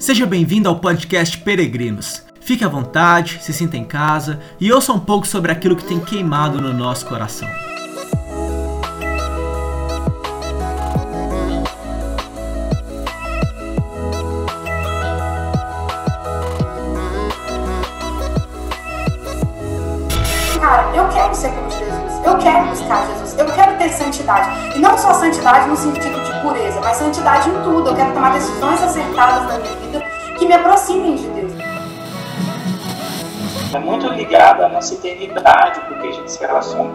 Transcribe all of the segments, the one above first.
Seja bem-vindo ao podcast Peregrinos. Fique à vontade, se sinta em casa e ouça um pouco sobre aquilo que tem queimado no nosso coração. Cara, eu quero ser como Jesus, eu quero buscar Jesus, eu quero ter santidade. E não só santidade no sentido de pureza, mas santidade em tudo. Eu quero tomar decisões acertadas na minha vida me aproximem de Deus. É muito ligado à nossa eternidade, porque a gente se relaciona.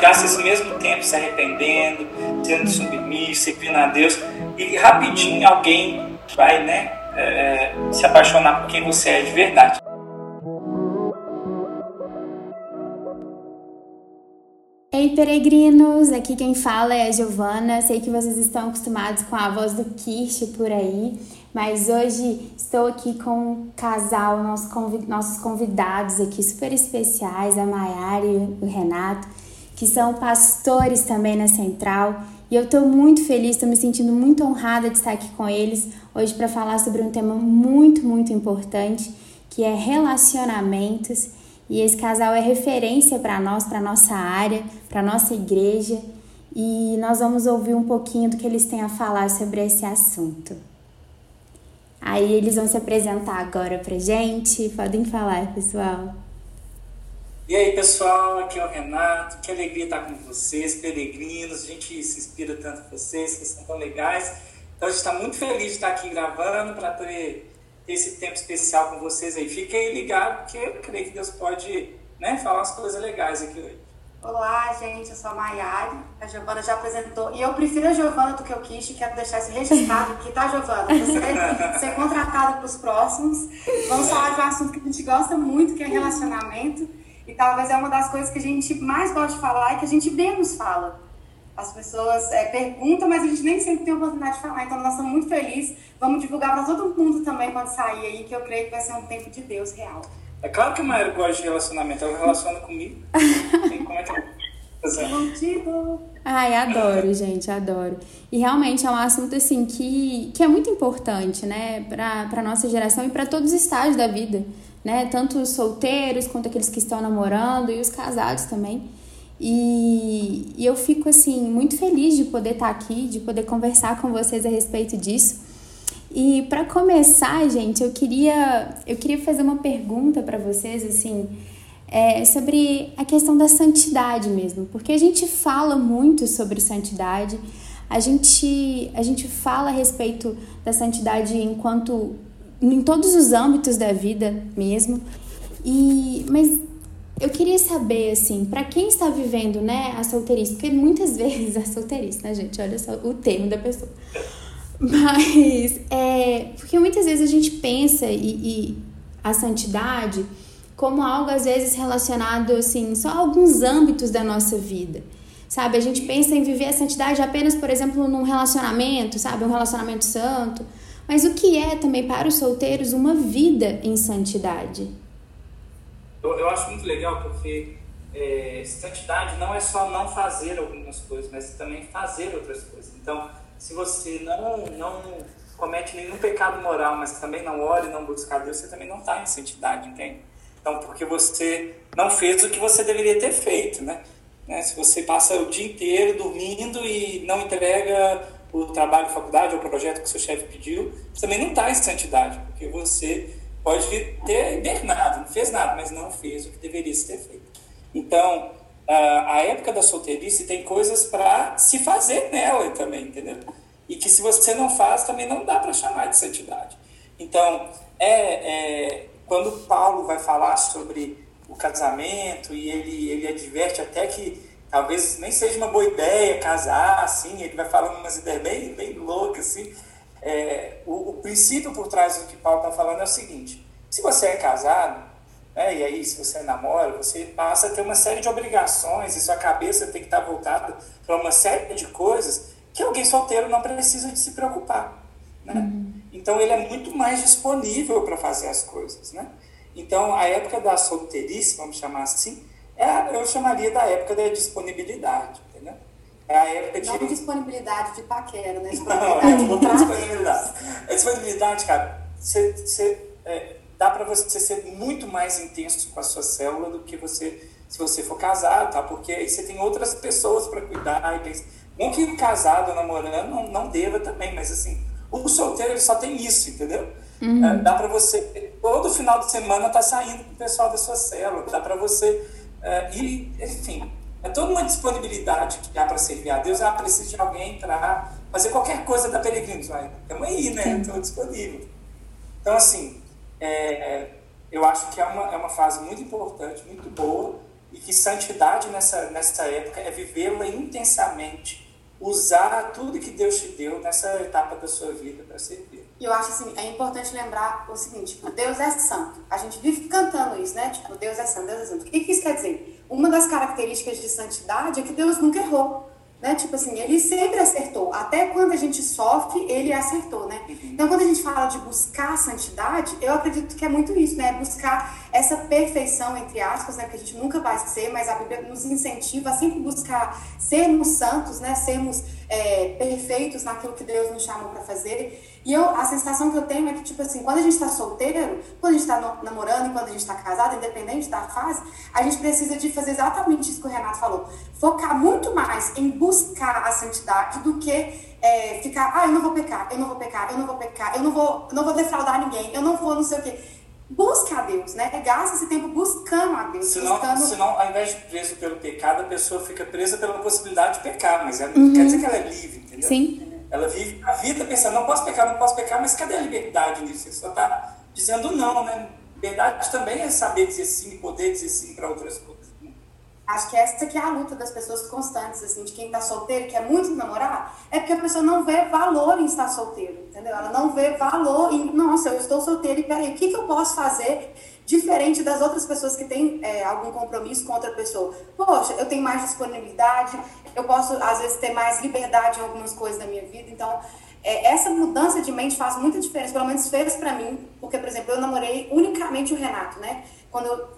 Gasta esse mesmo tempo se arrependendo, sendo submisso, servindo a Deus, e rapidinho alguém vai né, é, se apaixonar por quem você é de verdade. Peregrinos! Aqui quem fala é a Giovana. Sei que vocês estão acostumados com a voz do Kirsch por aí, mas hoje estou aqui com um casal, nossos convidados aqui super especiais, a Maiara e o Renato, que são pastores também na Central. E eu estou muito feliz, estou me sentindo muito honrada de estar aqui com eles hoje para falar sobre um tema muito, muito importante, que é relacionamentos. E esse casal é referência para nós, para nossa área, para nossa igreja, e nós vamos ouvir um pouquinho do que eles têm a falar sobre esse assunto. Aí eles vão se apresentar agora pra gente. Podem falar, pessoal. E aí, pessoal, aqui é o Renato. Que alegria estar com vocês, peregrinos. A gente se inspira tanto em vocês, vocês são tão legais. Então, a gente está muito feliz de estar aqui gravando para ter esse tempo especial com vocês aí. Fiquem ligados, porque eu creio que Deus pode né, falar umas coisas legais aqui hoje. Olá, gente, eu sou a Maiari, a Giovana já apresentou, e eu prefiro a Giovana do que o Kish, quero deixar isso registrado aqui, tá, Giovana? Você ser contratada para os próximos. Vamos falar de um assunto que a gente gosta muito, que é relacionamento, e talvez é uma das coisas que a gente mais gosta de falar e que a gente menos fala. As pessoas é, perguntam, mas a gente nem sempre tem a oportunidade de falar, então nós estamos muito felizes. Vamos divulgar para todo mundo também quando sair aí, que eu creio que vai ser um tempo de Deus real. É claro que a Maíra gosta de relacionamento, ela relaciona comigo. Como é que? Ai, adoro, gente, adoro. E realmente é um assunto assim que, que é muito importante, né, para a nossa geração e para todos os estágios da vida, né? Tanto os solteiros quanto aqueles que estão namorando e os casados também. E, e eu fico assim muito feliz de poder estar aqui, de poder conversar com vocês a respeito disso. E para começar, gente, eu queria eu queria fazer uma pergunta para vocês assim, é, sobre a questão da santidade mesmo, porque a gente fala muito sobre santidade, a gente a gente fala a respeito da santidade enquanto em todos os âmbitos da vida mesmo. E mas eu queria saber, assim, para quem está vivendo, né, a solteirice, porque muitas vezes a solteirice, né, gente? Olha só o termo da pessoa. Mas, é, porque muitas vezes a gente pensa e, e a santidade como algo, às vezes, relacionado, assim, só a alguns âmbitos da nossa vida. Sabe, a gente pensa em viver a santidade apenas, por exemplo, num relacionamento, sabe, um relacionamento santo. Mas o que é também para os solteiros uma vida em santidade? Eu, eu acho muito legal porque é, santidade não é só não fazer algumas coisas, mas também fazer outras coisas. Então, se você não, não comete nenhum pecado moral, mas também não ora e não busca Deus, você também não está em santidade, entende? Então, porque você não fez o que você deveria ter feito, né? né? Se você passa o dia inteiro dormindo e não entrega o trabalho de faculdade ou o projeto que o seu chefe pediu, você também não está em santidade, porque você pode ter hibernado, não fez nada, mas não fez o que deveria ter feito. Então, a época da solteirice tem coisas para se fazer nela também, entendeu? E que se você não faz, também não dá para chamar de santidade. Então, é, é, quando Paulo vai falar sobre o casamento e ele, ele adverte até que talvez nem seja uma boa ideia casar, assim, ele vai falando umas ideias bem, bem loucas, assim, é, o, o, princípio por trás do que Paulo está falando é o seguinte: se você é casado, né, e aí se você namora, você passa a ter uma série de obrigações e sua cabeça tem que estar voltada para uma série de coisas que alguém solteiro não precisa de se preocupar. Né? Uhum. Então ele é muito mais disponível para fazer as coisas. Né? Então a época da solteirice, vamos chamar assim, é, eu chamaria da época da disponibilidade. É a época de. Não disponibilidade de paquera, né? Não, é disponibilidade. É disponibilidade, cara. Você, você, é, dá para você ser muito mais intenso com a sua célula do que você se você for casado, tá? Porque aí você tem outras pessoas para cuidar. Não que casado, namorando, não, não deva também, mas assim, o solteiro ele só tem isso, entendeu? Uhum. É, dá para você, todo final de semana tá saindo com o pessoal da sua célula, dá para você, é, e, enfim, é toda uma disponibilidade que há para servir a Deus. Ah, preciso de alguém para fazer qualquer coisa da Peregrinos. Vai, estamos aí, né? Estou disponível. Então, assim, é, eu acho que é uma, é uma fase muito importante, muito boa, e que santidade nessa, nessa época é vivê-la intensamente, usar tudo que Deus te deu nessa etapa da sua vida para servir. E eu acho assim, é importante lembrar o seguinte, tipo, Deus é santo. A gente vive cantando isso, né? Tipo, Deus é santo, Deus é santo. O que isso quer dizer? Uma das características de santidade é que Deus nunca errou. Né? Tipo assim, ele sempre acertou. Até quando a gente sofre, ele acertou, né? Então, quando a gente fala de buscar a santidade, eu acredito que é muito isso, né? Buscar essa perfeição, entre aspas, né? Que a gente nunca vai ser, mas a Bíblia nos incentiva a sempre buscar sermos santos, né? Sermos é, perfeitos naquilo que Deus nos chamou para fazer. E eu, a sensação que eu tenho é que, tipo assim, quando a gente está solteiro, quando a gente está namorando quando a gente está casado, independente da fase, a gente precisa de fazer exatamente isso que o Renato falou. Focar muito mais em buscar a santidade do que é, ficar, ah, eu não vou pecar, eu não vou pecar, eu não vou pecar, eu não vou, não vou defraudar ninguém, eu não vou não sei o quê. Busca a Deus, né? Gasta esse tempo buscando a Deus. Senão, buscando... senão ao invés de preso pelo pecado, a pessoa fica presa pela possibilidade de pecar, mas ela, uhum. quer dizer que ela é livre, entendeu? Sim. Ela vive a vida pensando, não posso pecar, não posso pecar, mas cadê a liberdade nisso? Você só está dizendo não, né? Liberdade também é saber dizer sim, poder dizer sim para outras coisas. Acho que essa que é a luta das pessoas constantes, assim, de quem está solteiro, que é muito namorar, é porque a pessoa não vê valor em estar solteiro, entendeu? Ela não vê valor em, nossa, eu estou solteiro e peraí, o que, que eu posso fazer diferente das outras pessoas que têm é, algum compromisso com outra pessoa? Poxa, eu tenho mais disponibilidade, eu posso, às vezes, ter mais liberdade em algumas coisas da minha vida. Então, é, essa mudança de mente faz muita diferença, pelo menos fez para mim, porque, por exemplo, eu namorei unicamente o Renato, né? Quando eu,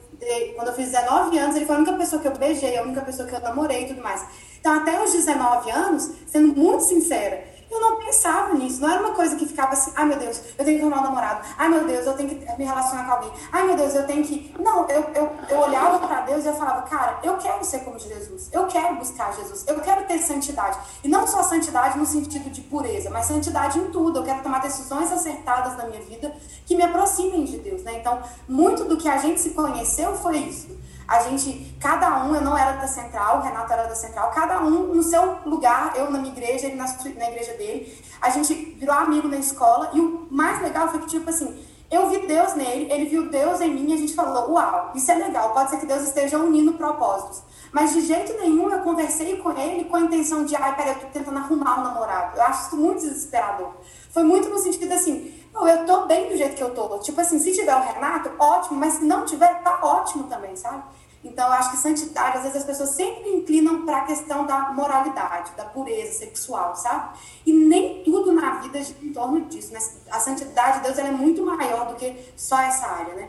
quando eu fiz 19 anos, ele foi a única pessoa que eu beijei, a única pessoa que eu namorei e tudo mais. Então, até os 19 anos, sendo muito sincera, eu não pensava nisso, não era uma coisa que ficava assim, ai meu Deus, eu tenho que arrumar um namorado, ai meu Deus, eu tenho que me relacionar com alguém, ai meu Deus, eu tenho que. Não, eu, eu, eu olhava para Deus e eu falava, cara, eu quero ser como Jesus, eu quero buscar Jesus, eu quero ter santidade. E não só santidade no sentido de pureza, mas santidade em tudo. Eu quero tomar decisões acertadas na minha vida que me aproximem de Deus, né? Então, muito do que a gente se conheceu foi isso. A gente, cada um, eu não era da central, o Renato era da central, cada um no seu lugar, eu na minha igreja, ele na, na igreja dele. A gente virou amigo na escola e o mais legal foi que, tipo assim, eu vi Deus nele, ele viu Deus em mim e a gente falou: Uau, isso é legal, pode ser que Deus esteja unindo propósitos. Mas de jeito nenhum eu conversei com ele com a intenção de: Ai, peraí, eu tô tentando arrumar um namorado. Eu acho isso muito desesperador. Foi muito no sentido assim: eu tô bem do jeito que eu tô. Tipo assim, se tiver o Renato, ótimo, mas se não tiver, tá ótimo também, sabe? Então, eu acho que santidade, às vezes as pessoas sempre inclinam para a questão da moralidade, da pureza sexual, sabe? E nem tudo na vida gira em torno disso, né? A santidade de Deus é muito maior do que só essa área, né?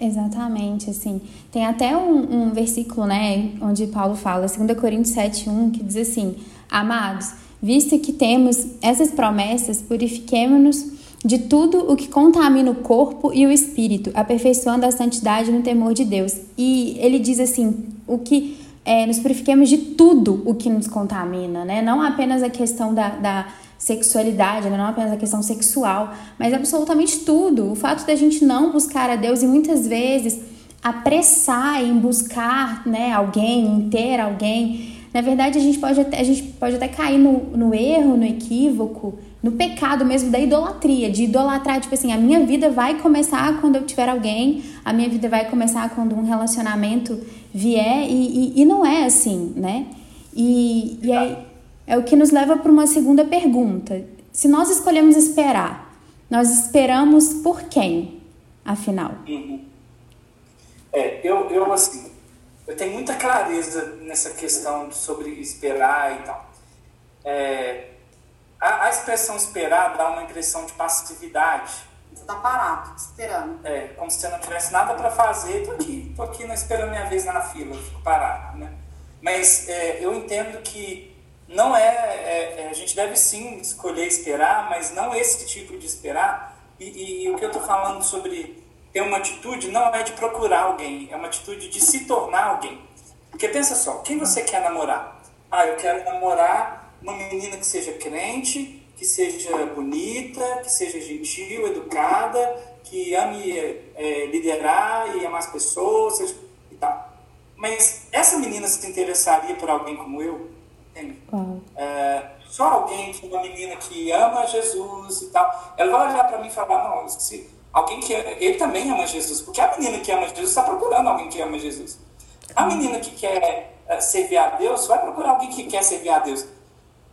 Exatamente, assim. Tem até um, um versículo, né, onde Paulo fala, 2 Coríntios 7, 1, que diz assim: Amados, visto que temos essas promessas, purifiquemo-nos de tudo o que contamina o corpo e o espírito, aperfeiçoando a santidade no temor de Deus. E ele diz assim: o que é, nos purifiquemos de tudo o que nos contamina, né? Não apenas a questão da, da sexualidade, né? não apenas a questão sexual, mas absolutamente tudo. O fato da gente não buscar a Deus e muitas vezes apressar em buscar né, alguém, em ter alguém. Na verdade, a gente pode até, a gente pode até cair no, no erro, no equívoco no pecado mesmo da idolatria, de idolatrar, tipo assim, a minha vida vai começar quando eu tiver alguém, a minha vida vai começar quando um relacionamento vier, e, e, e não é assim, né? E, e é, é o que nos leva para uma segunda pergunta. Se nós escolhemos esperar, nós esperamos por quem, afinal? Uhum. É, eu, eu assim, eu tenho muita clareza nessa questão sobre esperar e tal. É, a, a expressão esperar dá uma impressão de passividade. Você está parado, esperando. É, como se você não tivesse nada para fazer. Tô aqui, tô aqui não esperando minha vez na fila, fico parado, né? Mas é, eu entendo que não é, é, é, a gente deve sim escolher esperar, mas não esse tipo de esperar. E, e, e o que eu estou falando sobre ter uma atitude não é de procurar alguém, é uma atitude de se tornar alguém. Porque pensa só, quem você quer namorar? Ah, eu quero namorar uma menina que seja crente, que seja bonita, que seja gentil, educada, que ame é, liderar e amar as pessoas seja, e tal. Mas essa menina se interessaria por alguém como eu? É, só alguém, uma menina que ama Jesus e tal, ela vai olhar para mim e falar, não, se, alguém que ele também ama Jesus, porque a menina que ama Jesus está procurando alguém que ama Jesus. A menina que quer é, servir a Deus vai procurar alguém que quer servir a Deus.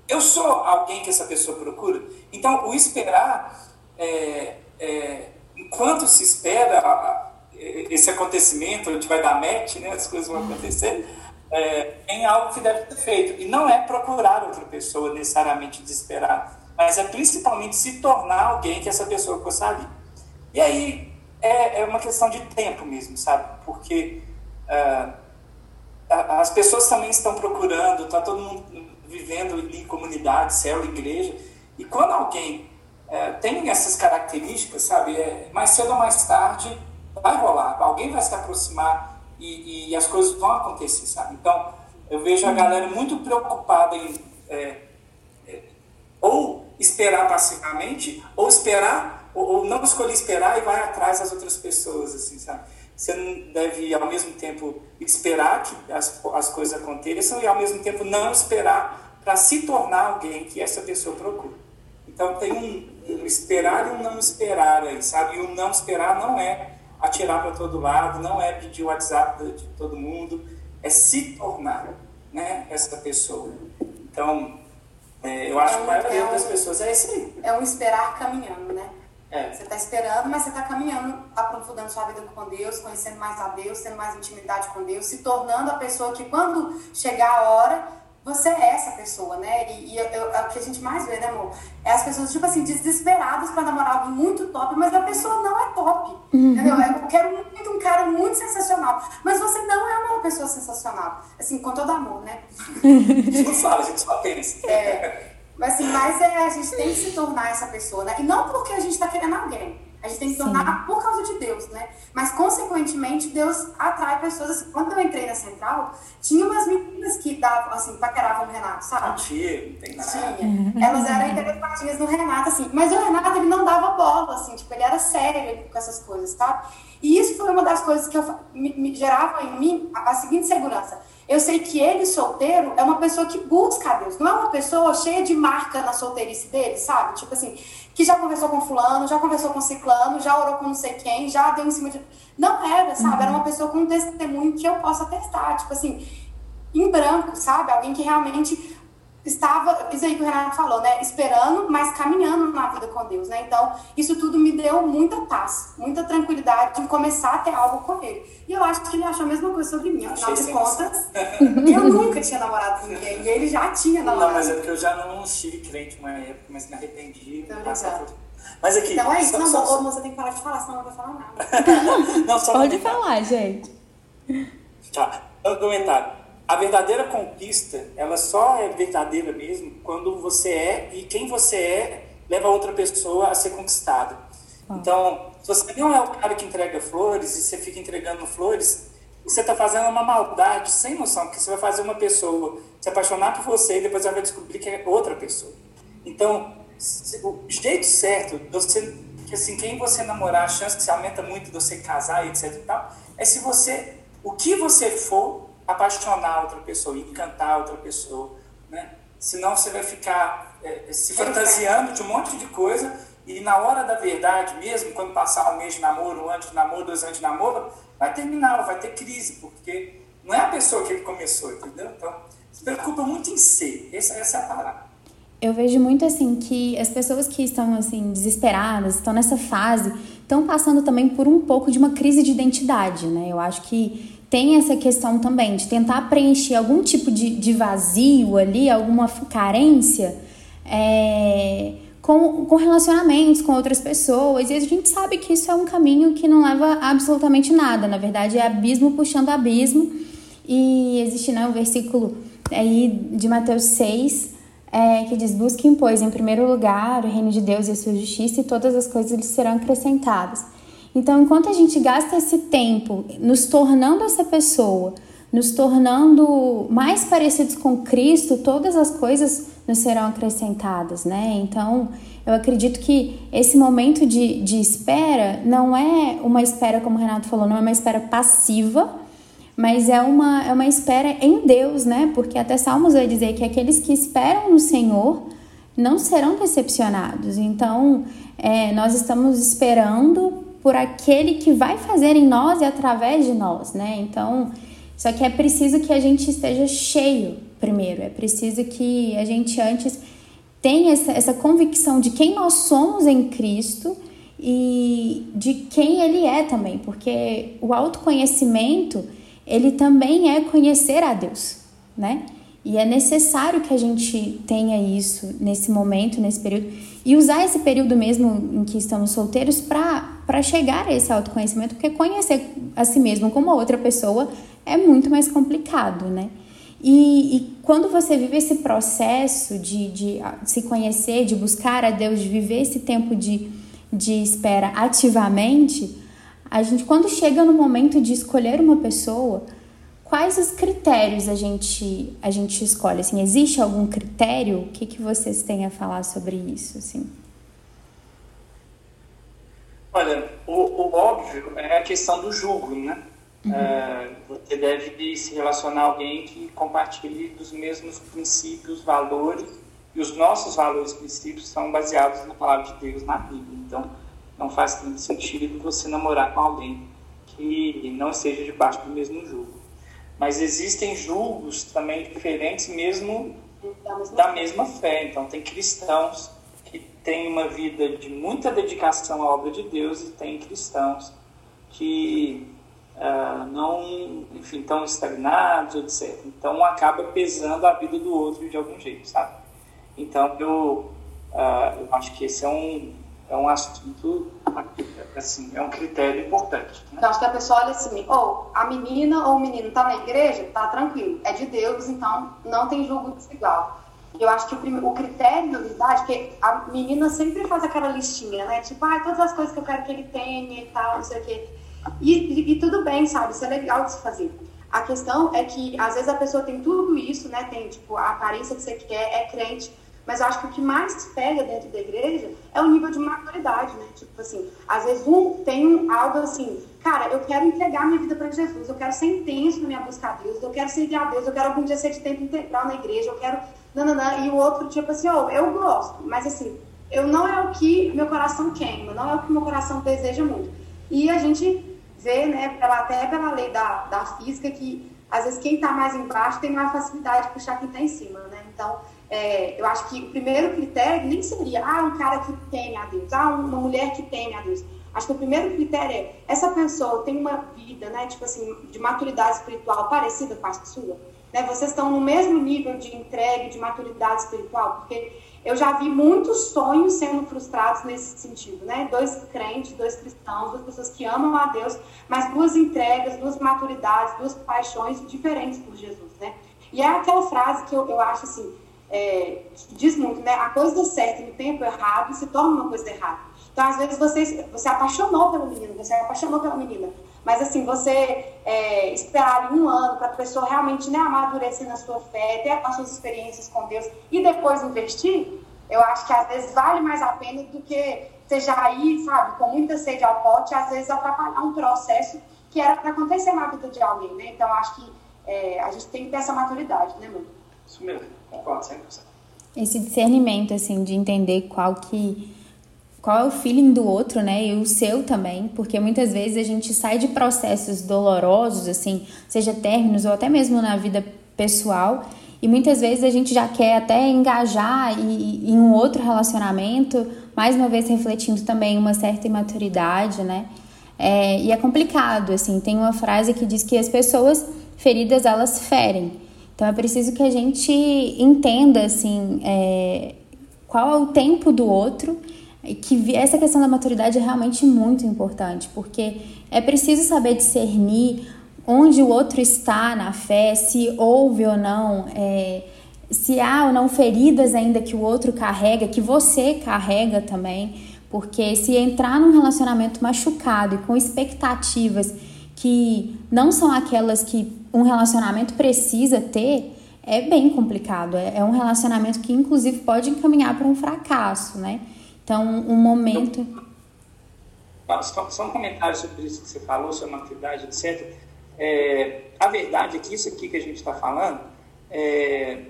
Eu sou alguém que essa pessoa procura. Então, o esperar, é, é, enquanto se espera esse acontecimento, a gente vai dar match, né, as coisas vão acontecer, é, em algo que deve ser feito. E não é procurar outra pessoa necessariamente desesperar, mas é principalmente se tornar alguém que essa pessoa ali. E aí é, é uma questão de tempo mesmo, sabe? Porque uh, as pessoas também estão procurando, está todo mundo vivendo em comunidade, céu, igreja, e quando alguém é, tem essas características, sabe, é, mais cedo ou mais tarde vai rolar, alguém vai se aproximar e, e, as coisas vão acontecer, sabe? Então, eu vejo a galera muito preocupada em é, é, ou esperar passivamente, ou esperar, ou, ou, não escolher esperar e vai atrás das outras pessoas, assim, sabe? Você não deve, ao mesmo tempo, esperar que as, as coisas aconteçam e, ao mesmo tempo, não esperar para se tornar alguém que essa pessoa procura. Então, tem um, um esperar e um não esperar aí, sabe? E o não esperar não é atirar para todo lado, não é pedir o WhatsApp de todo mundo, é se tornar né, essa pessoa. Então, é, eu acho é um, que a maioria é das pessoas é isso aí. É um esperar caminhando, né? É. Você está esperando, mas você está caminhando, aprofundando sua vida com Deus, conhecendo mais a Deus, tendo mais intimidade com Deus, se tornando a pessoa que quando chegar a hora, você é essa pessoa, né? E, e eu, eu, é o que a gente mais vê, né, amor? É as pessoas, tipo assim, desesperadas para namorar alguém muito top, mas a pessoa não é top. Uhum. Entendeu? Eu quero muito um cara muito sensacional. Mas você não é uma pessoa sensacional. Assim, com todo amor, né? a gente não fala, a gente só pensa. É. Mas assim, mas é, a gente tem que se tornar essa pessoa, né? E não porque a gente está querendo alguém. A gente tem que se tornar por causa de Deus, né? Mas, consequentemente, Deus atrai pessoas. Assim, quando eu entrei na central, tinha umas meninas que davam, assim, paqueravam o Renato, sabe? Tinha, não tem nada. Tinha. Elas eram interessadinhas no Renato, assim. Mas o Renato, ele não dava bola, assim. Tipo, ele era sério com essas coisas, tá? E isso foi uma das coisas que eu, me, me gerava em mim a, a seguinte segurança eu sei que ele, solteiro, é uma pessoa que busca a Deus. Não é uma pessoa cheia de marca na solteirice dele, sabe? Tipo assim, que já conversou com fulano, já conversou com ciclano, já orou com não sei quem, já deu em cima de... Não era, sabe? Uhum. Era uma pessoa com um testemunho que eu possa testar. Tipo assim, em branco, sabe? Alguém que realmente estava, isso aí que o Renato falou, né? Esperando, mas caminhando na vida com Deus, né? Então, isso tudo me deu muita paz, muita tranquilidade de começar a ter algo com ele. E eu acho que ele achou a mesma coisa sobre mim, afinal de contas, eu nunca tinha namorado com ninguém, e ele já tinha namorado. Não, mas é porque eu já não estive crente uma época, mas me arrependi. Então. Mas aqui. Então é isso, só, não, só, moça, tem que parar de falar, senão não vai falar nada. não, Pode falar, gente. Tá, um comentário a verdadeira conquista, ela só é verdadeira mesmo quando você é e quem você é leva outra pessoa a ser conquistada. Ah. Então, se você não é o cara que entrega flores e você fica entregando flores, você está fazendo uma maldade sem noção, porque você vai fazer uma pessoa se apaixonar por você e depois ela vai descobrir que é outra pessoa. Então, o jeito certo de você, que assim, quem você namorar, a chance que se aumenta muito de você casar e etc e tal, é se você, o que você for, apaixonar outra pessoa, encantar outra pessoa, né? Senão você vai ficar é, se fantasiando de um monte de coisa e na hora da verdade mesmo, quando passar um mês de namoro, um ano de namoro, dois anos de namoro, vai terminar, vai ter crise, porque não é a pessoa que ele começou, entendeu? Então, se preocupa muito em ser, essa, essa é a parada. Eu vejo muito assim que as pessoas que estão assim desesperadas, estão nessa fase, estão passando também por um pouco de uma crise de identidade, né? Eu acho que tem essa questão também de tentar preencher algum tipo de, de vazio ali, alguma carência é, com, com relacionamentos com outras pessoas. E a gente sabe que isso é um caminho que não leva absolutamente nada. Na verdade, é abismo puxando abismo. E existe né, um versículo aí de Mateus 6, é, que diz: Busquem, pois, em primeiro lugar o reino de Deus e a sua justiça, e todas as coisas lhes serão acrescentadas. Então, enquanto a gente gasta esse tempo nos tornando essa pessoa, nos tornando mais parecidos com Cristo, todas as coisas nos serão acrescentadas, né? Então, eu acredito que esse momento de, de espera não é uma espera, como o Renato falou, não é uma espera passiva, mas é uma, é uma espera em Deus, né? Porque até Salmos vai dizer que aqueles que esperam no Senhor não serão decepcionados. Então, é, nós estamos esperando por aquele que vai fazer em nós e através de nós, né? Então, só que é preciso que a gente esteja cheio primeiro, é preciso que a gente antes tenha essa, essa convicção de quem nós somos em Cristo e de quem Ele é também, porque o autoconhecimento ele também é conhecer a Deus, né? E é necessário que a gente tenha isso nesse momento, nesse período, e usar esse período mesmo em que estamos solteiros para chegar a esse autoconhecimento, porque conhecer a si mesmo como outra pessoa é muito mais complicado, né? E, e quando você vive esse processo de, de, de se conhecer, de buscar a Deus, de viver esse tempo de, de espera ativamente, a gente, quando chega no momento de escolher uma pessoa, quais os critérios a gente, a gente escolhe? Assim, existe algum critério? O que, que vocês têm a falar sobre isso? Assim? Olha, o, o óbvio é a questão do julgo, né? Uhum. É, você deve se relacionar a alguém que compartilhe dos mesmos princípios, valores, e os nossos valores e princípios são baseados na palavra de Deus, na Bíblia. Então, não faz tanto sentido você namorar com alguém que não esteja debaixo do mesmo julgo. Mas existem julgos também diferentes, mesmo da mesma fé. Então, tem cristãos que têm uma vida de muita dedicação à obra de Deus e tem cristãos que uh, não, enfim, estão estagnados, etc. Então, acaba pesando a vida do outro de algum jeito, sabe? Então, eu, uh, eu acho que esse é um, é um assunto, assim, é um critério importante. Né? Então, acho que a pessoa olha assim, ou oh, a menina ou o menino está na igreja, tá tranquilo, é de Deus, então não tem julgo desigual. Eu acho que o, o critério, na verdade, que a menina sempre faz aquela listinha, né? Tipo, ah, todas as coisas que eu quero que ele tenha e tal, não sei o quê. E, e, e tudo bem, sabe? Isso é legal de se fazer. A questão é que, às vezes, a pessoa tem tudo isso, né? Tem, tipo, a aparência que você quer, é crente, mas eu acho que o que mais pega dentro da igreja é o nível de maturidade, né? Tipo assim, às vezes um tem algo assim, cara, eu quero entregar minha vida para Jesus, eu quero ser intenso na minha busca a Deus, eu quero servir a Deus, eu quero algum dia ser de tempo integral na igreja, eu quero. Nananã, e o outro, tipo assim, oh, eu gosto, mas assim, eu não é o que meu coração queima, não é o que meu coração deseja muito. E a gente vê, né, pela, até pela lei da, da física, que às vezes quem está mais embaixo tem mais facilidade de puxar quem está em cima, né? Então, é, eu acho que o primeiro critério nem seria ah, um cara que teme a Deus, ah, uma mulher que teme a Deus. Acho que o primeiro critério é essa pessoa tem uma vida, né, tipo assim, de maturidade espiritual parecida com a sua. Né? Vocês estão no mesmo nível de entrega, de maturidade espiritual, porque eu já vi muitos sonhos sendo frustrados nesse sentido, né? Dois crentes, dois cristãos, duas pessoas que amam a Deus, mas duas entregas, duas maturidades, duas paixões diferentes por Jesus, né? E é aquela frase que eu, eu acho assim, é, diz muito, né? A coisa certa no tempo errado se torna uma coisa errada. Então, às vezes, você, você apaixonou pelo menino, você apaixonou pela menina, mas, assim, você é, esperar um ano para a pessoa realmente né, amadurecer na sua fé, ter as suas experiências com Deus e depois investir, eu acho que às vezes vale mais a pena do que você já ir, sabe, com muita sede ao pote, às vezes atrapalhar um processo que era para acontecer na vida de alguém, né? Então, acho que é, a gente tem que ter essa maturidade, né, mano? Isso mesmo, concordo 100%. Esse discernimento, assim, de entender qual que qual é o feeling do outro, né? E o seu também, porque muitas vezes a gente sai de processos dolorosos, assim, seja términos ou até mesmo na vida pessoal, e muitas vezes a gente já quer até engajar em, em um outro relacionamento, mais uma vez refletindo também uma certa imaturidade, né? É, e é complicado, assim, tem uma frase que diz que as pessoas feridas, elas ferem. Então é preciso que a gente entenda assim é, qual é o tempo do outro que essa questão da maturidade é realmente muito importante, porque é preciso saber discernir onde o outro está na fé, se houve ou não, é, se há ou não feridas ainda que o outro carrega, que você carrega também, porque se entrar num relacionamento machucado e com expectativas que não são aquelas que um relacionamento precisa ter, é bem complicado. É, é um relacionamento que, inclusive, pode encaminhar para um fracasso, né? Então, um momento. Só, só um comentário sobre isso que você falou, sobre a maturidade, etc. É, a verdade é que isso aqui que a gente está falando, é,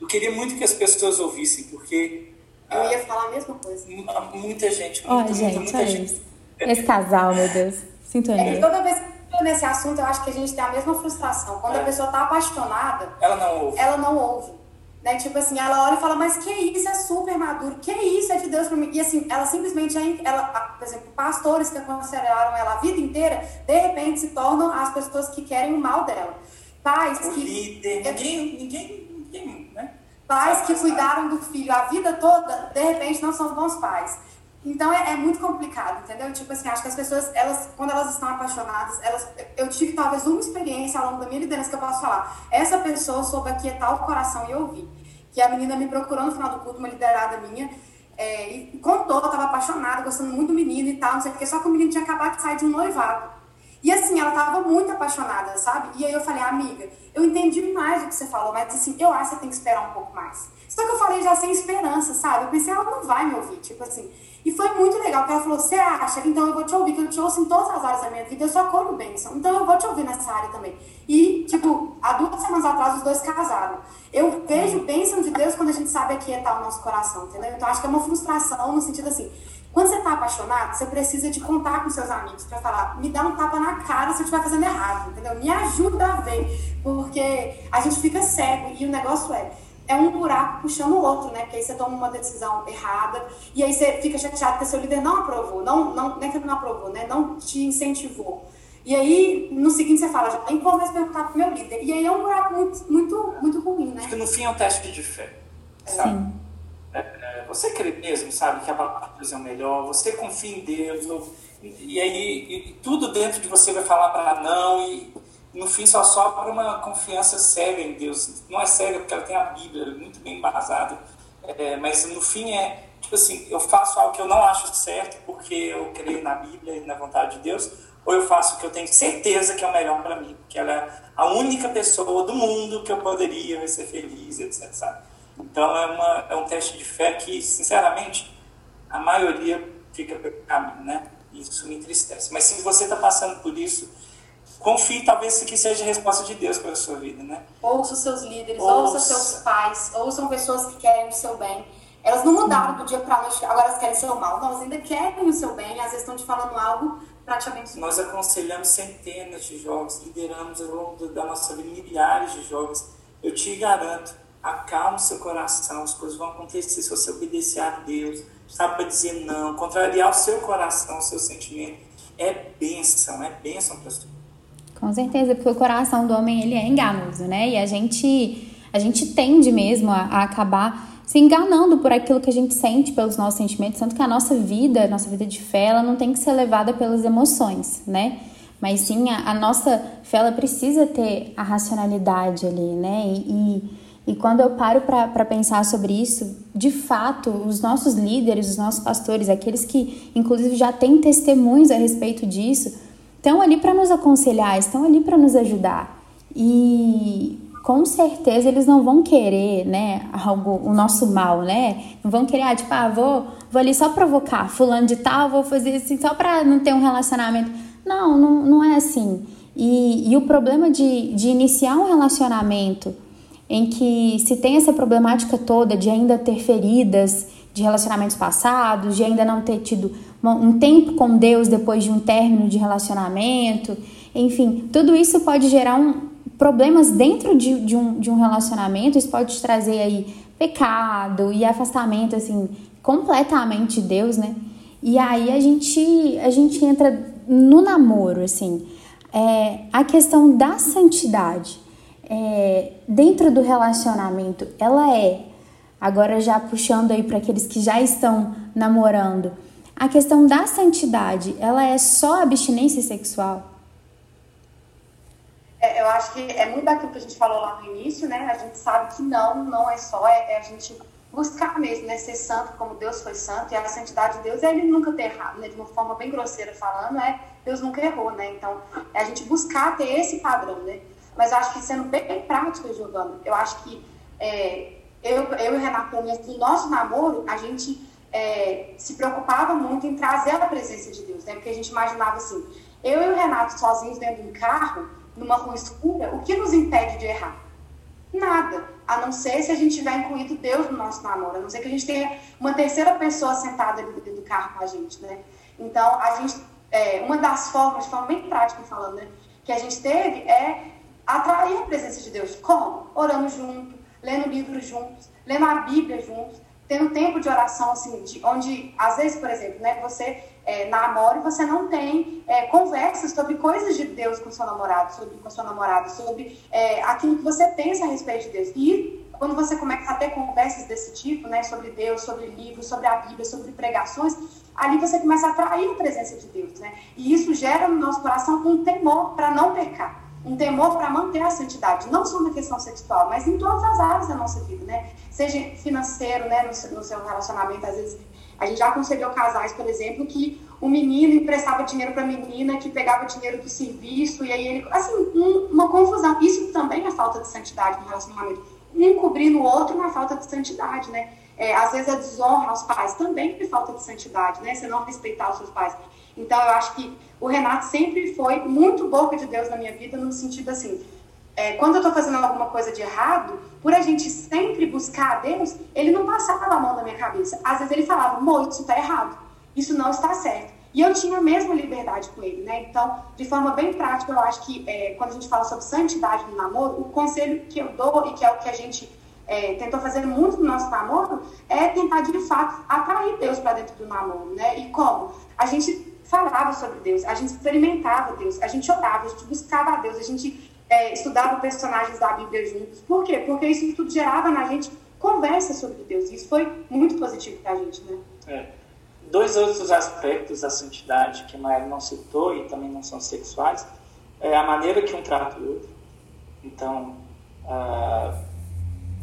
eu queria muito que as pessoas ouvissem, porque. Eu ia falar a mesma coisa. Muita gente, muita, oh, gente, muita, muita gente. Esse casal, meu Deus. Sintonia. É, toda vez que nesse assunto, eu acho que a gente tem a mesma frustração. Quando é. a pessoa está apaixonada, ela não ouve. Ela não ouve. Né? Tipo assim, ela olha e fala, mas que isso, é super maduro, que isso, é de Deus para mim. E assim, ela simplesmente, ela, por exemplo, pastores que aconselharam ela a vida inteira, de repente se tornam as pessoas que querem o mal dela. Pais o que. Líder, ninguém, ninguém, ninguém, né? Pais que cuidaram do filho a vida toda, de repente não são bons pais. Então é, é, muito complicado, entendeu? Tipo assim, acho que as pessoas, elas, quando elas estão apaixonadas, elas, eu tive talvez uma experiência ao longo da minha liderança que eu posso falar. Essa pessoa soube aquietar o coração e ouvir. Que a menina me procurou no final do culto, uma liderada minha, é, e contou, eu estava apaixonada, gostando muito do menino e tal, não sei o que, só que o menino tinha acabado de sair de um noivado. E assim, ela estava muito apaixonada, sabe? E aí eu falei, amiga, eu entendi mais do que você falou, mas assim, eu acho que você tem que esperar um pouco mais. Só que eu falei já sem esperança, sabe? Eu pensei, ela não vai me ouvir, tipo assim. E foi muito legal, porque ela falou, você acha? Então eu vou te ouvir, que eu te ouço em todas as áreas da minha vida, eu só como bênção. Então eu vou te ouvir nessa área também. E, tipo, há duas semanas atrás os dois casaram. Eu vejo bênção de Deus quando a gente sabe aquietar o nosso coração, entendeu? Então acho que é uma frustração no sentido assim, quando você tá apaixonado, você precisa de contar com seus amigos para falar, me dá um tapa na cara se eu estiver fazendo errado, entendeu? Me ajuda a ver, porque a gente fica cego e o negócio é é um buraco puxando o outro, né? Porque aí você toma uma decisão errada e aí você fica chateado que seu líder não aprovou, não, não, não é que ele não aprovou, né? Não te incentivou. E aí, no seguinte, você fala, já nem vou mais perguntar pro meu líder. E aí é um buraco muito, muito, muito ruim, né? Porque no fim é um teste de fé, sabe? É, é, você crê mesmo, sabe, que a palavra é o melhor, você confia em Deus, e aí e, tudo dentro de você vai falar para não, e no fim só sobra uma confiança cega em Deus. Não é cega porque ela tem a Bíblia muito bem embasada, é, mas no fim é tipo assim: eu faço algo que eu não acho certo porque eu creio na Bíblia e na vontade de Deus, ou eu faço o que eu tenho certeza que é o melhor para mim, porque ela é a única pessoa do mundo que eu poderia ser feliz, etc. Sabe? Então é, uma, é um teste de fé que, sinceramente, a maioria fica pelo caminho, né? Isso me entristece. Mas se você está passando por isso, confie, talvez aqui seja a resposta de Deus para a sua vida, né? Ouça os seus líderes, ouça, ouça seus pais, ouçam pessoas que querem o seu bem. Elas não mudaram do dia para a noite, agora elas querem o seu mal. Não, elas ainda querem o seu bem, às vezes estão te falando algo para te abençoar. Nós aconselhamos centenas de jogos, lideramos ao longo da nossa vida milhares de jogos. Eu te garanto, acalma o seu coração, as coisas vão acontecer se você obedecer a Deus, sabe para dizer não, contrariar o seu coração, o seu sentimento. É bênção, é bênção para sua com certeza, porque o coração do homem ele é enganoso, né? E a gente a gente tende mesmo a, a, acabar se enganando por aquilo que a gente sente pelos nossos sentimentos, tanto que a nossa vida, a nossa vida de fé, ela não tem que ser levada pelas emoções, né? Mas sim, a, a nossa fé ela precisa ter a racionalidade ali, né? E, e, e quando eu paro para pensar sobre isso, de fato, os nossos líderes, os nossos pastores, aqueles que inclusive já têm testemunhos a respeito disso, estão ali para nos aconselhar, estão ali para nos ajudar. E com certeza eles não vão querer, né, algo, o nosso mal, né? Não vão querer, ah, tipo, ah, vou, vou ali só provocar fulano de tal, vou fazer assim só para não ter um relacionamento. Não, não, não é assim. E, e o problema de, de iniciar um relacionamento em que se tem essa problemática toda de ainda ter feridas de relacionamentos passados, de ainda não ter tido um tempo com Deus depois de um término de relacionamento, enfim, tudo isso pode gerar um, problemas dentro de, de, um, de um relacionamento, isso pode trazer aí pecado e afastamento, assim, completamente de Deus, né? E aí a gente, a gente entra no namoro, assim, é, a questão da santidade é, dentro do relacionamento, ela é, agora já puxando aí para aqueles que já estão namorando, a questão da santidade, ela é só abstinência sexual? eu acho que é muito daquilo que a gente falou lá no início, né? A gente sabe que não, não é só, é, é a gente buscar mesmo, né? Ser santo como Deus foi santo, e a santidade de Deus é ele nunca ter errado, né? De uma forma bem grosseira falando, é Deus nunca errou, né? Então, é a gente buscar ter esse padrão, né? Mas eu acho que sendo bem prática, Giovana, eu acho que é, eu, eu e o Renato, do nosso namoro, a gente é, se preocupava muito em trazer a presença de Deus, né? Porque a gente imaginava assim, eu e o Renato sozinhos dentro de um carro, numa rua escura, o que nos impede de errar? Nada, a não ser se a gente tiver incluído Deus no nosso namoro, a não ser que a gente tenha uma terceira pessoa sentada ali dentro do carro com a gente, né? Então, a gente, é, uma das formas, de forma bem prática falando, né, que a gente teve é atrair a presença de Deus. Como? Orando junto, lendo livros juntos, lendo a Bíblia juntos, tendo tempo de oração, assim, de, onde, às vezes, por exemplo, né, você é, namora e você não tem é, conversas sobre coisas de Deus com seu namorado, sobre com sua namorada, sobre é, aquilo que você pensa a respeito de Deus. E quando você começa a ter conversas desse tipo, né, sobre Deus, sobre livros, sobre a Bíblia, sobre pregações, ali você começa a atrair a presença de Deus, né? E isso gera no nosso coração um temor para não pecar um temor para manter a santidade, não só na questão sexual, mas em todas as áreas da nossa vida, né? Seja financeiro, né, no no seu relacionamento, às vezes a gente já aconselhou casais, por exemplo, que o menino emprestava dinheiro para a menina, que pegava dinheiro do serviço, e aí ele. Assim, um, uma confusão. Isso também é falta de santidade no relacionamento. Um cobrindo o outro na falta de santidade, né? É, às vezes a desonra aos pais também é falta de santidade, né? Você não respeitar os seus pais. Então, eu acho que o Renato sempre foi muito boca de Deus na minha vida, no sentido assim, é, quando eu estou fazendo alguma coisa de errado, por a gente sempre buscar a Deus, ele não passava a mão na minha cabeça. Às vezes ele falava, amor, isso está errado, isso não está certo. E eu tinha a mesma liberdade com ele, né? Então, de forma bem prática, eu acho que é, quando a gente fala sobre santidade no namoro, o conselho que eu dou e que é o que a gente é, tentou fazer muito no nosso namoro é tentar, de fato, atrair Deus para dentro do namoro, né? E como? A gente falava sobre Deus, a gente experimentava Deus, a gente orava, a gente buscava a Deus, a gente é, estudava personagens da Bíblia juntos. Por quê? Porque isso tudo gerava na gente conversa sobre Deus. Isso foi muito positivo para a gente, né? É. Dois outros aspectos da santidade que a Maia não citou e também não são sexuais é a maneira que um trata o outro. Então, uh,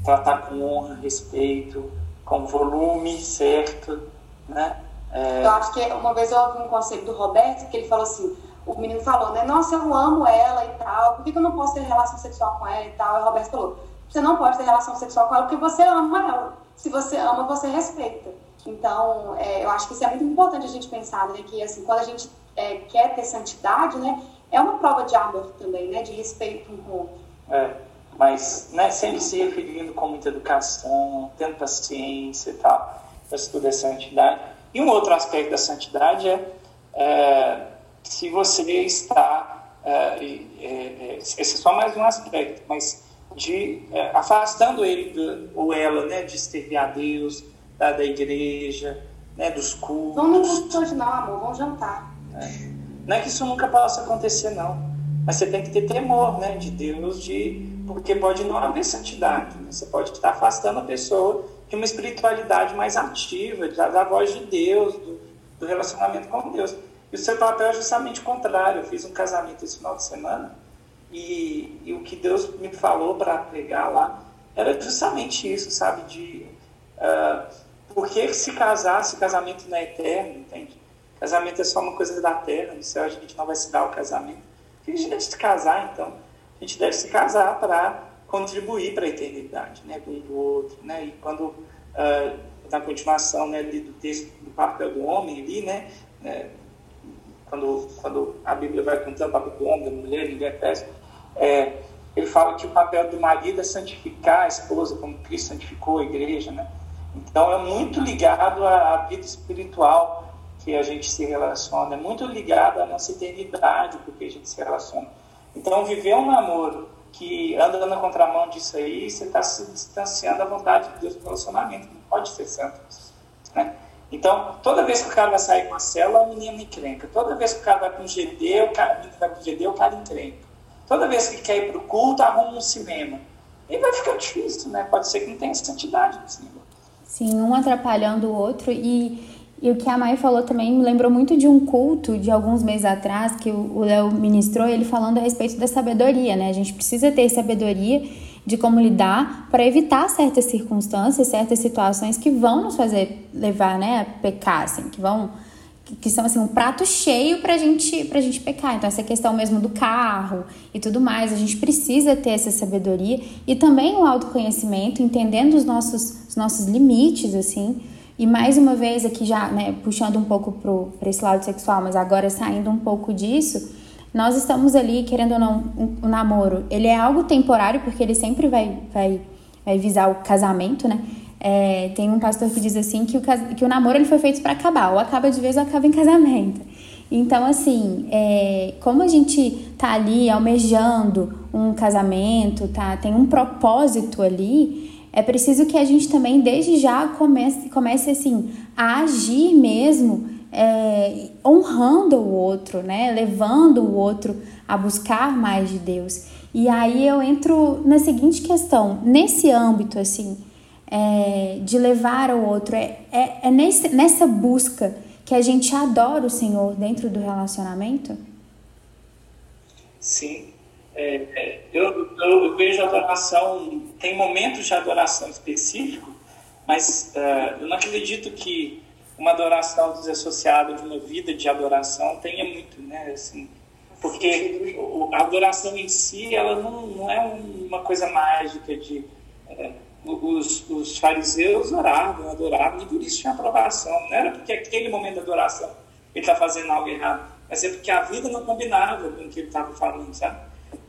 tratar com honra, respeito, com volume certo, né? É... Eu acho que uma vez eu ouvi um conselho do Roberto que ele falou assim: o menino falou, né? Nossa, eu amo ela e tal, por que, que eu não posso ter relação sexual com ela e tal? E o Roberto falou: você não pode ter relação sexual com ela porque você ama ela. Se você ama, você respeita. Então, é, eu acho que isso é muito importante a gente pensar, né? Que assim, quando a gente é, quer ter santidade, né? É uma prova de amor também, né? De respeito um com o outro. É, mas né, sempre se referindo com muita educação, tendo paciência e tal, para tudo é santidade. E um outro aspecto da santidade é, é se você está, é, é, é, esse é só mais um aspecto, mas de é, afastando ele do, ou ela, né, de servir a Deus, da, da igreja, né, dos cultos. Vamos hoje não, amor, vamos jantar. É. Não é que isso nunca possa acontecer, não. Mas você tem que ter temor, né, de Deus, de porque pode não haver santidade. Né? Você pode estar afastando a pessoa de uma espiritualidade mais ativa, da, da voz de Deus, do, do, relacionamento com Deus. E o seu papel é justamente o contrário. Eu fiz um casamento esse final de semana e, e o que Deus me falou para pregar lá era justamente isso, sabe? De uh, por que se casar se casamento não é eterno, entende? Casamento é só uma coisa da terra, no céu a gente não vai se dar o casamento. a gente deve se casar, então? A gente deve se casar para contribuir para a eternidade, né, com o outro, né, e quando uh, na continuação, né, do texto do papel do homem ali, né, né, quando quando a Bíblia vai contando o papel do homem, da mulher, em Efésios, é, ele fala que o papel do marido é santificar a esposa, como Cristo santificou a igreja, né? Então é muito ligado à, à vida espiritual que a gente se relaciona, é muito ligado à nossa eternidade, porque a gente se relaciona. Então viver um namoro que anda na contramão disso aí, você está se distanciando da vontade de Deus no relacionamento. Não pode ser santo. Né? Então, toda vez que o cara vai sair com a célula, a menina encrenca. Toda vez que o cara vai para um GD, o cara, vai para o GD, o cara encrenca. Toda vez que quer ir para o culto, arruma um cinema. E vai ficar difícil, né? Pode ser que não tenha santidade nesse negócio. Sim, um atrapalhando o outro. E, E o que a Mai falou também me lembrou muito de um culto de alguns meses atrás que o Léo ministrou, ele falando a respeito da sabedoria, né? A gente precisa ter sabedoria de como lidar para evitar certas circunstâncias, certas situações que vão nos fazer levar, né, a pecar, assim, que vão que são assim um prato cheio para gente pra gente pecar. Então essa questão mesmo do carro e tudo mais, a gente precisa ter essa sabedoria e também o autoconhecimento, entendendo os nossos os nossos limites assim. E mais uma vez aqui já, né, puxando um pouco para esse lado sexual, mas agora saindo um pouco disso, nós estamos ali querendo ou não o um, um namoro. Ele é algo temporário porque ele sempre vai vai vai visar o casamento, né? É, tem um pastor que diz assim que o, que o namoro ele foi feito para acabar, ou acaba de vez ou acaba em casamento. Então, assim, é, como a gente tá ali almejando um casamento, tá, tem um propósito ali, é preciso que a gente também, desde já, comece, comece assim, a agir mesmo, é, honrando o outro, né? Levando o outro a buscar mais de Deus. E aí eu entro na seguinte questão, nesse âmbito, assim, é, de levar ao outro, é, é, é nesse, nessa busca que a gente adora o Senhor dentro do relacionamento? Sim. É, é eu, eu, vejo adoração, tem momentos de adoração específico, mas uh, eu não acredito que uma adoração desassociada de uma vida de adoração tenha muito, né? Assim, porque a adoração em si, ela não, não é uma coisa mágica de... É, os, os fariseus oravam, adoravam, e por isso tinha aprovação. Não era porque aquele momento de adoração ele está fazendo algo errado, mas é porque a vida não combinava com o que ele estava falando, sabe?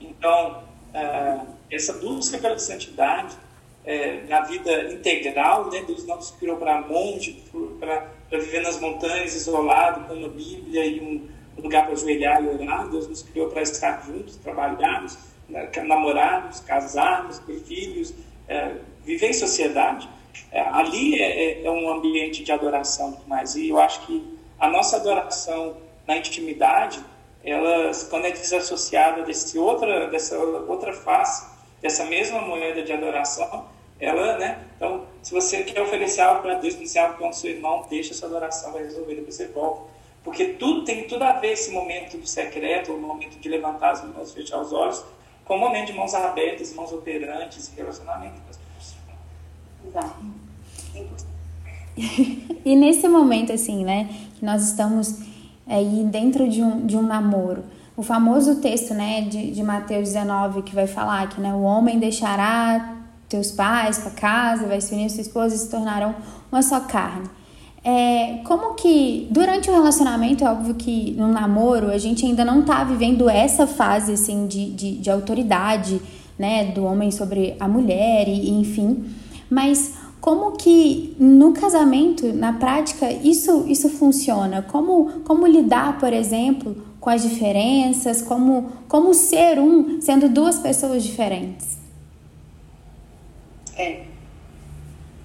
Então, uh, essa busca pela santidade, é, na vida integral, né? Deus não nos criou para monte, para viver nas montanhas isolado, com uma Bíblia e um lugar para ajoelhar e orar. Deus nos criou para estar juntos, trabalharmos, né? namorarmos, casarmos, ter filhos, é, viver em sociedade, é, ali é, é, é, um ambiente de adoração mais. E eu acho que a nossa adoração na intimidade, ela, quando é desassociada desse outra, dessa outra face, dessa mesma moeda de adoração, ela, né? Então, se você quer oferecer algo para Deus, iniciar algo com o seu irmão, deixa a sua adoração, vai resolver, depois você volta. Porque tudo tem tudo a ver esse momento do secreto, o momento de levantar as mãos, fechar os olhos, com o momento de mãos abertas, mãos operantes, relacionamento com as pessoas. Exato. e nesse momento, assim, né, que nós estamos aí dentro de um, de um namoro, o famoso texto, né, de, de Mateus 19, que vai falar que, né, o homem deixará teus pais para casa, vai se unir sua esposa e se tornarão uma só carne. É, como que durante o relacionamento, é óbvio que no namoro a gente ainda não tá vivendo essa fase assim de, de, de autoridade, né, do homem sobre a mulher e enfim, mas como que no casamento, na prática, isso, isso funciona? Como, como lidar, por exemplo, com as diferenças? Como, como ser um sendo duas pessoas diferentes? É.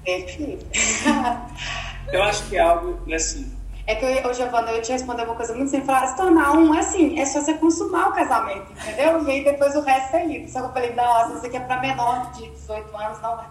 Enfim. eu acho que é algo assim. É que eu, Giovana, eu te responder uma coisa muito simples. Falar, se tornar um, assim, é só você consumar o casamento, entendeu? E aí depois o resto é livre. Só que eu falei, nossa, isso aqui é pra menor de 18 anos, não vai.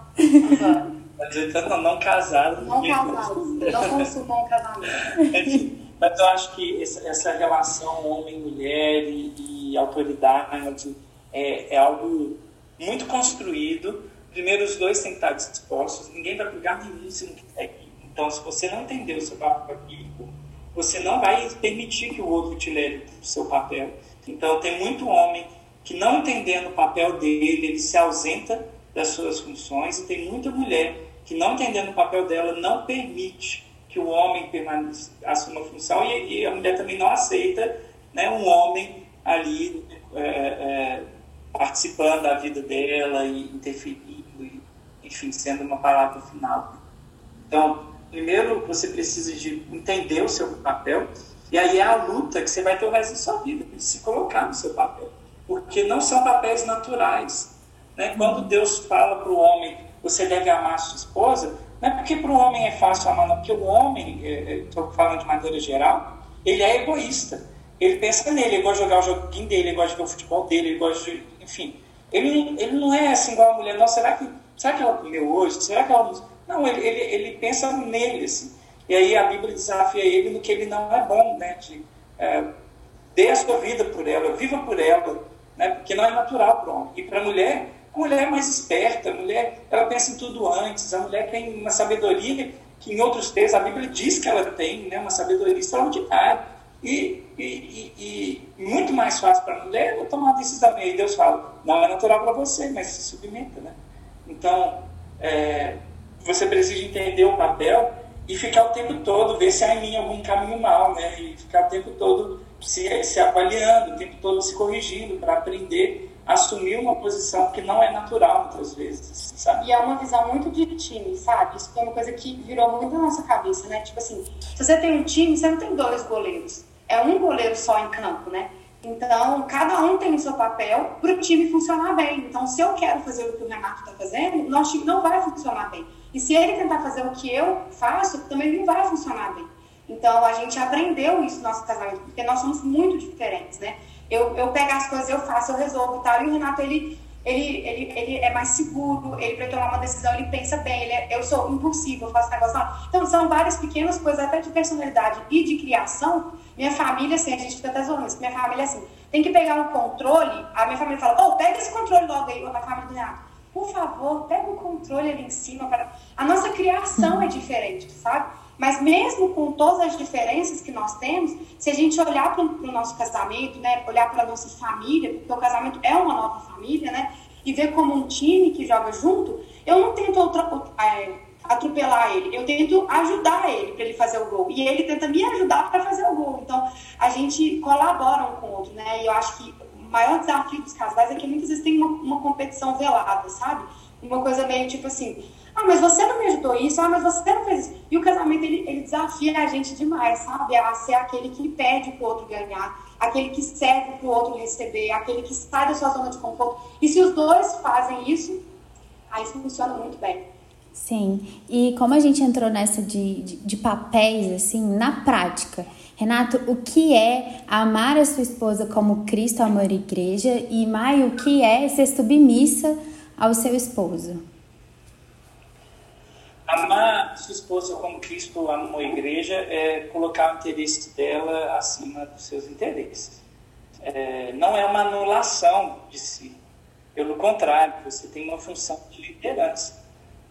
Mas então não, não casados. Não casados, não consumam o casamento. mas eu acho que essa, relação homem-mulher e, e, autoridade é, é algo muito construído. Primeiro, os dois têm que estar dispostos. Ninguém vai lugar nenhum se não quiser. Então, se você não entender o seu papel bíblico, você não vai permitir que o outro te leve para o seu papel. Então, tem muito homem que, não entendendo o papel dele, ele se ausenta das suas funções, e tem muita mulher que, não entendendo o papel dela, não permite que o homem assuma a função, e, e, a mulher também não aceita né, um homem ali é, é, participando da vida dela e interferindo, e, enfim, sendo uma palavra final. Então, primeiro você precisa de entender o seu papel, e aí é a luta que você vai ter o resto da sua vida, de se colocar no seu papel. Porque não são papéis naturais. Né? Quando Deus fala para o homem, você deve amar sua esposa, não é porque para o homem é fácil amar, não, porque o homem, estou é, é, falando de maneira geral, ele é egoísta. Ele pensa nele, ele gosta de jogar o joguinho dele, ele gosta de ver o futebol dele, ele gosta de. Enfim. Ele, ele não é assim igual a mulher, não. Será que, será que ela comeu hoje? Será que ela. Não, ele, ele, ele pensa nele, assim. E aí a Bíblia desafia ele no que ele não é bom, né? De, é, dê a sua vida por ela, viva por ela, né? Porque não é natural para o homem. E para a mulher, mulher é mais esperta, a mulher, ela pensa em tudo antes, a mulher tem uma sabedoria que em outros textos a Bíblia diz que ela tem, né? Uma sabedoria extraordinária. E, e, e, e muito mais fácil para a mulher tomar uma decisão. E aí Deus fala, não é natural para você, mas se submeta, né? Então, é, você precisa entender o papel e ficar o tempo todo, ver se há em mim algum caminho mal, né? E ficar o tempo todo se, se avaliando, o tempo todo se corrigindo para aprender assumir uma posição que não é natural muitas vezes, sabe? E é uma visão muito de time, sabe? Isso foi uma coisa que virou muito na nossa cabeça, né? Tipo assim, se você tem um time, você não tem dois goleiros. É um goleiro só em campo, né? Então, cada um tem o seu papel para o time funcionar bem. Então, se eu quero fazer o que o Renato está fazendo, nosso time não vai funcionar bem. E se ele tentar fazer o que eu faço, também não vai funcionar bem. Então, a gente aprendeu isso no nosso casamento, porque nós somos muito diferentes, né? Eu, eu pego as coisas, eu faço, eu resolvo e tal. E o Renato, ele, ele, ele, ele é mais seguro, ele para tomar uma decisão, ele pensa bem, ele é, eu sou impulsivo, eu faço negócio não. Então, são várias pequenas coisas, até de personalidade e de criação. Minha família, assim, a gente fica até zoando, minha família, assim, tem que pegar um controle, a minha família fala, oh, pega esse controle logo aí, a família do Renato por favor, pega o controle ali em cima. Para... A nossa criação é diferente, sabe? Mas mesmo com todas as diferenças que nós temos, se a gente olhar para o nosso casamento, né, olhar para a nossa família, porque o casamento é uma nova família, né, e ver como um time que joga junto, eu não tento é, atropelar ele, eu tento ajudar ele para ele fazer o gol. E ele tenta me ajudar para fazer o gol. Então, a gente colabora um com o outro, né? E eu acho que maior desafio dos casais é que muitas vezes tem uma, uma competição velada, sabe? Uma coisa meio tipo assim, ah, mas você não me ajudou isso, ah, mas você não fez isso. E o casamento, ele, ele desafia a gente demais, sabe? A ser aquele que pede pro outro ganhar, aquele que serve pro outro receber, aquele que sai da sua zona de conforto. E se os dois fazem isso, aí funciona muito bem. Sim, e como a gente entrou nessa de, de, de papéis, assim, na prática, Renato, o que é amar a sua esposa como Cristo amou a igreja? E Mai, o que é ser submissa ao seu esposo? Amar sua esposa como Cristo amou a igreja é colocar o interesse dela acima dos seus interesses. É, não é uma anulação de si. Pelo contrário, você tem uma função de liderança.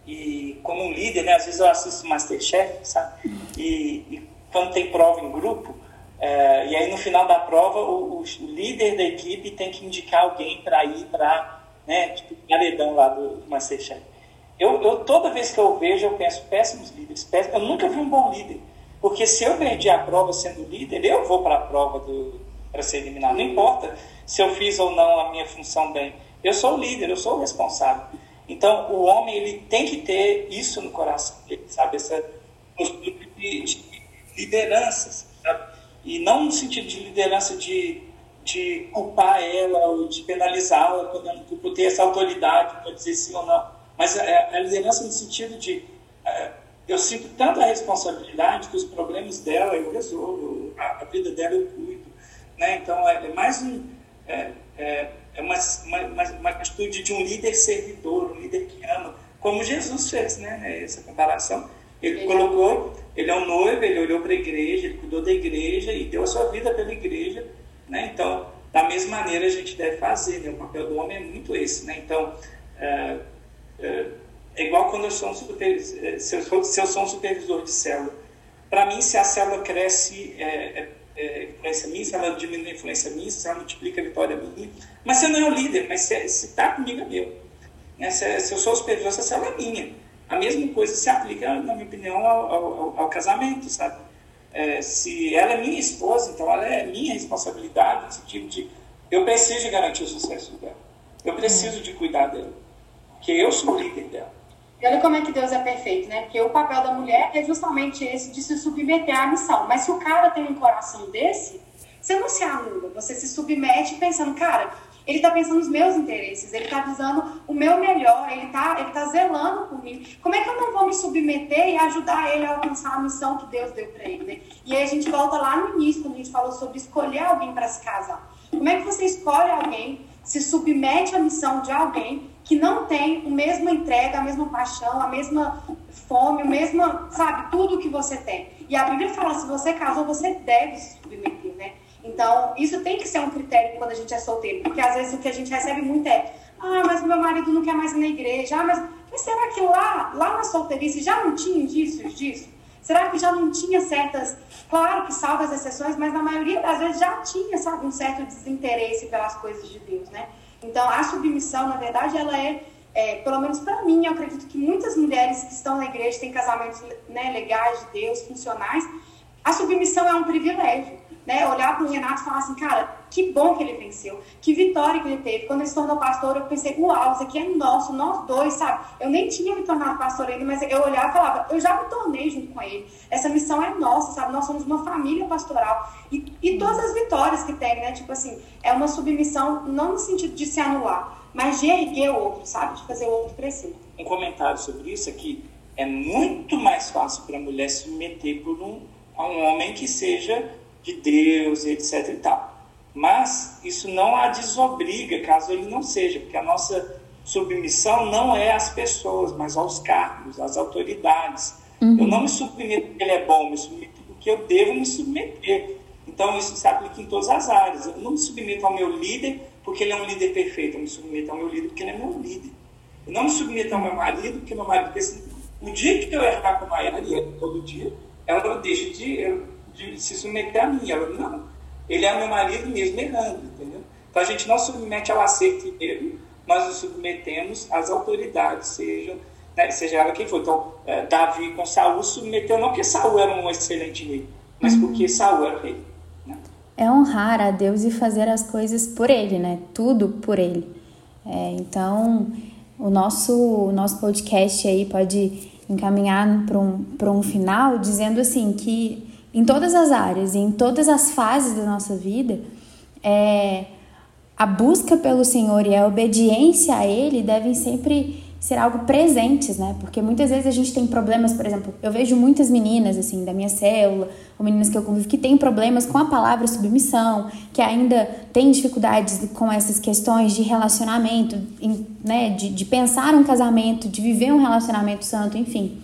E como um líder, né, às vezes eu assisto Masterchef, sabe? E, e quando tem prova em grupo, é, e aí no final da prova o, o, líder da equipe tem que indicar alguém para ir para, né, tipo, paredão lá do Masterchef. Eu, eu, toda vez que eu vejo, eu penso, péssimos líderes, péssimos. eu nunca vi um bom líder. Porque se eu perdi a prova sendo líder, eu vou para a prova para ser eliminado. Não importa se eu fiz ou não a minha função bem. Eu sou o líder, eu sou o responsável. Então, o homem ele tem que ter isso no coração dele, sabe? Essa postura lideranças, sabe? E não no sentido de liderança de, de culpar ela ou de penalizá-la por, por ter essa autoridade para dizer sim ou não. Mas a, a liderança no sentido de é, eu sinto tanta responsabilidade que os problemas dela eu resolvo, a, a vida dela eu cuido. Né? Então é, é mais um. É, é, é uma, uma, uma, atitude de um líder servidor, um líder que ama, como Jesus fez, né? Essa comparação. Ele colocou ele é um noivo, ele olhou para a igreja, ele cuidou da igreja e deu a sua vida pela igreja. Né? Então, da mesma maneira a gente deve fazer. Né? O papel do homem é muito esse. Né? Então, é, é, é igual quando eu sou um supervisor, é, se, eu sou, se eu sou um supervisor de célula. Para mim, se a célula cresce, é, é, é, influência minha, se ela diminui a influência minha, se ela multiplica a vitória minha. Mas você não é o líder, mas se está comigo é meu. Né? Se, se eu sou o supervisor, essa célula é minha. A mesma coisa se aplica, na minha opinião, ao, ao, ao casamento, sabe? É, se ela é minha esposa, então ela é minha responsabilidade, esse tipo de. Eu preciso garantir o sucesso dela. Eu preciso de cuidar dela. Porque eu sou o líder dela. Olha como é que Deus é perfeito, né? Porque o papel da mulher é justamente esse de se submeter à missão. Mas se o cara tem um coração desse, você não se anula, você se submete pensando, cara, ele está pensando nos meus interesses, ele está visando o meu melhor, ele está ele tá zelando por mim. Como é que eu não vou me submeter e ajudar ele a alcançar a missão que Deus deu para ele? Né? E aí a gente volta lá no início, quando a gente falou sobre escolher alguém para se casar. Como é que você escolhe alguém, se submete à missão de alguém que não têm a mesma entrega, a mesma paixão, a mesma fome, o mesmo, sabe, tudo que você tem. E a Bíblia fala, se você casou, você deve se submeter, né? Então, isso tem que ser um critério quando a gente é solteiro, porque às vezes o que a gente recebe muito é, ah, mas meu marido não quer mais ir na igreja, ah, mas, mas será que lá, lá na solteirice já não tinha indícios disso? Será que já não tinha certas, claro que salva as exceções, mas na maioria das vezes já tinha, sabe, um certo desinteresse pelas coisas de Deus, né? Então, a submissão, na verdade, ela é, é pelo menos para mim, eu acredito que muitas mulheres que estão na igreja têm casamentos né, legais de Deus, funcionais. A submissão é um privilégio né, olhar para o Renato e falar assim, cara, que bom que ele venceu, que vitória que ele teve. Quando ele se tornou pastor, eu pensei, uau, isso aqui é nosso, nós dois, sabe? Eu nem tinha me tornado pastor ainda, mas eu olhava e falava, eu já me tornei junto com ele. Essa missão é nossa, sabe? Nós somos uma família pastoral. E, e todas as vitórias que tem, né? Tipo assim, é uma submissão, não no sentido de se anular, mas de erguer o outro, sabe? De fazer o outro crescer. Um comentário sobre isso é que é muito mais fácil para a mulher se submeter por um, a um homem que seja de Deus, etc e tal. Mas isso não a desobriga, caso ele não seja, porque a nossa submissão não é às pessoas, mas aos cargos, às autoridades. Uhum. Eu não me submeto porque ele é bom, me submeto porque eu devo me submeter. Então isso se aplica em todas as áreas. Eu não me submeto ao meu líder porque ele é um líder perfeito, eu me submeto ao meu líder porque ele é meu líder. Eu não me submeto ao meu marido porque meu marido, porque o dia que eu errar com a Maiara, todo dia, ela deixa de, de se submeter a mim. Ela, não, ele é meu marido mesmo errando, entendeu? Então a gente não submete ao acerto dele, nós nos submetemos às autoridades, seja, né, seja ela quem for. Então, é, Davi com Saul submeteu não porque Saul era um excelente rei, mas uhum. porque Saul era rei. Né? É honrar a Deus e fazer as coisas por ele, né? Tudo por ele. É, então, o nosso, o nosso podcast aí pode encaminhar para um, um final dizendo assim que em todas as áreas, em todas as fases da nossa vida, é, a busca pelo Senhor e a obediência a Ele devem sempre ser algo presentes, né? Porque muitas vezes a gente tem problemas, por exemplo, eu vejo muitas meninas, assim, da minha célula, ou meninas que eu convivo, que têm problemas com a palavra submissão, que ainda têm dificuldades com essas questões de relacionamento, né? De, de pensar um casamento, de viver um relacionamento santo, enfim.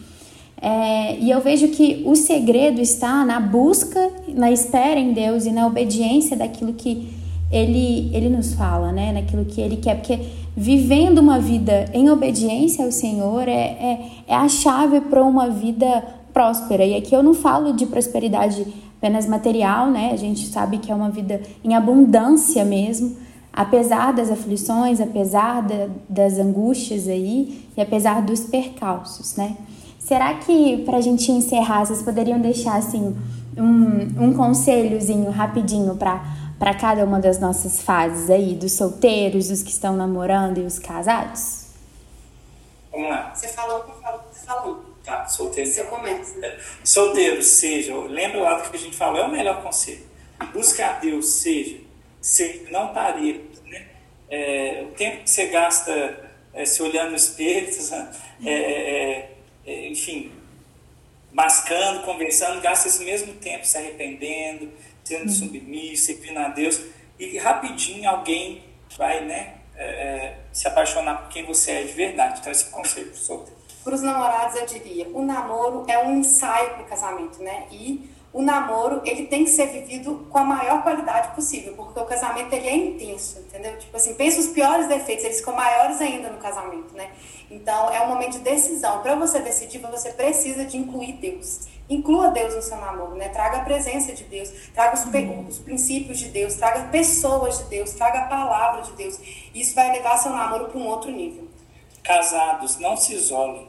É, e eu vejo que o segredo está na busca, na espera em Deus e na obediência daquilo que ele, ele nos fala, né? Naquilo que ele quer. Porque vivendo uma vida em obediência ao Senhor é, é, é a chave para uma vida próspera. E aqui eu não falo de prosperidade apenas material, né? A gente sabe que é uma vida em abundância mesmo, apesar das aflições, apesar da, das angústias aí e apesar dos percalços, né? Será que, para a gente encerrar, vocês poderiam deixar assim um, um conselhozinho rapidinho para cada uma das nossas fases aí, dos solteiros, dos que estão namorando e os casados? Vamos lá. Você falou, você falou. Tá, solteiro. Você começa. É, solteiro, seja, lembra lá do que a gente falou, é o melhor conselho. Buscar Deus, seja, seja não pareiro. Né? É, o tempo que você gasta é, se olhando no espelho, é, é é, enfim, mascando, conversando, gasta esse mesmo tempo se arrependendo, sendo uhum. submisso, servindo a Deus, e rapidinho alguém vai né, é, é se apaixonar por quem você é de verdade. Então, esse conselho para os Para os namorados, eu diria: o namoro é um ensaio para o casamento, né? E o namoro ele tem que ser vivido com a maior qualidade possível, porque o casamento ele é intenso, entendeu? Tipo assim, pensa os piores defeitos, eles ficam maiores ainda no casamento, né? Então é um momento de decisão. Para você decidir, você precisa de incluir Deus. Inclua Deus no seu namoro, né? Traga a presença de Deus, traga os, os princípios de Deus, traga pessoas de Deus, traga a palavra de Deus. Isso vai levar seu namoro para um outro nível. Casados, não se isolem.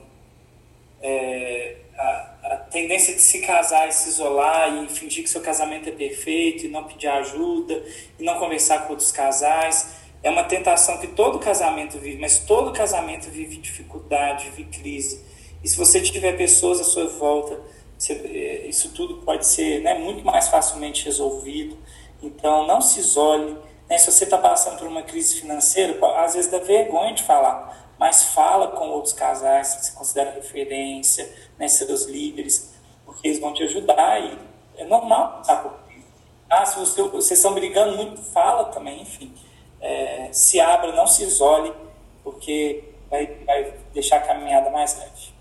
É, a, tendência de se casar e se isolar e fingir que seu casamento é perfeito e não pedir ajuda e não conversar com outros casais é uma tentação que todo casamento vive, mas todo casamento vive dificuldade, vive crise. E se você tiver pessoas à sua volta, é, isso tudo pode ser né, muito mais facilmente resolvido. Então, não se isole. Né? Se você está passando por uma crise financeira, às vezes dá vergonha de falar, mas fala com outros casais que você considera referência, né, seus líderes, porque eles vão te ajudar e é normal passar por isso. Ah, se você, vocês estão brigando muito, fala também, enfim. É, se abra, não se isole, porque vai, vai deixar a caminhada mais leve.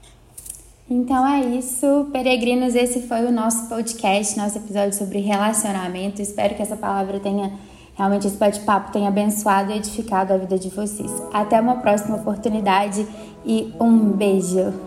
Então é isso, peregrinos. Esse foi o nosso podcast, nosso episódio sobre relacionamento. Espero que essa palavra tenha realmente esse bate-papo tenha abençoado e edificado a vida de vocês. Até uma próxima oportunidade e um beijo.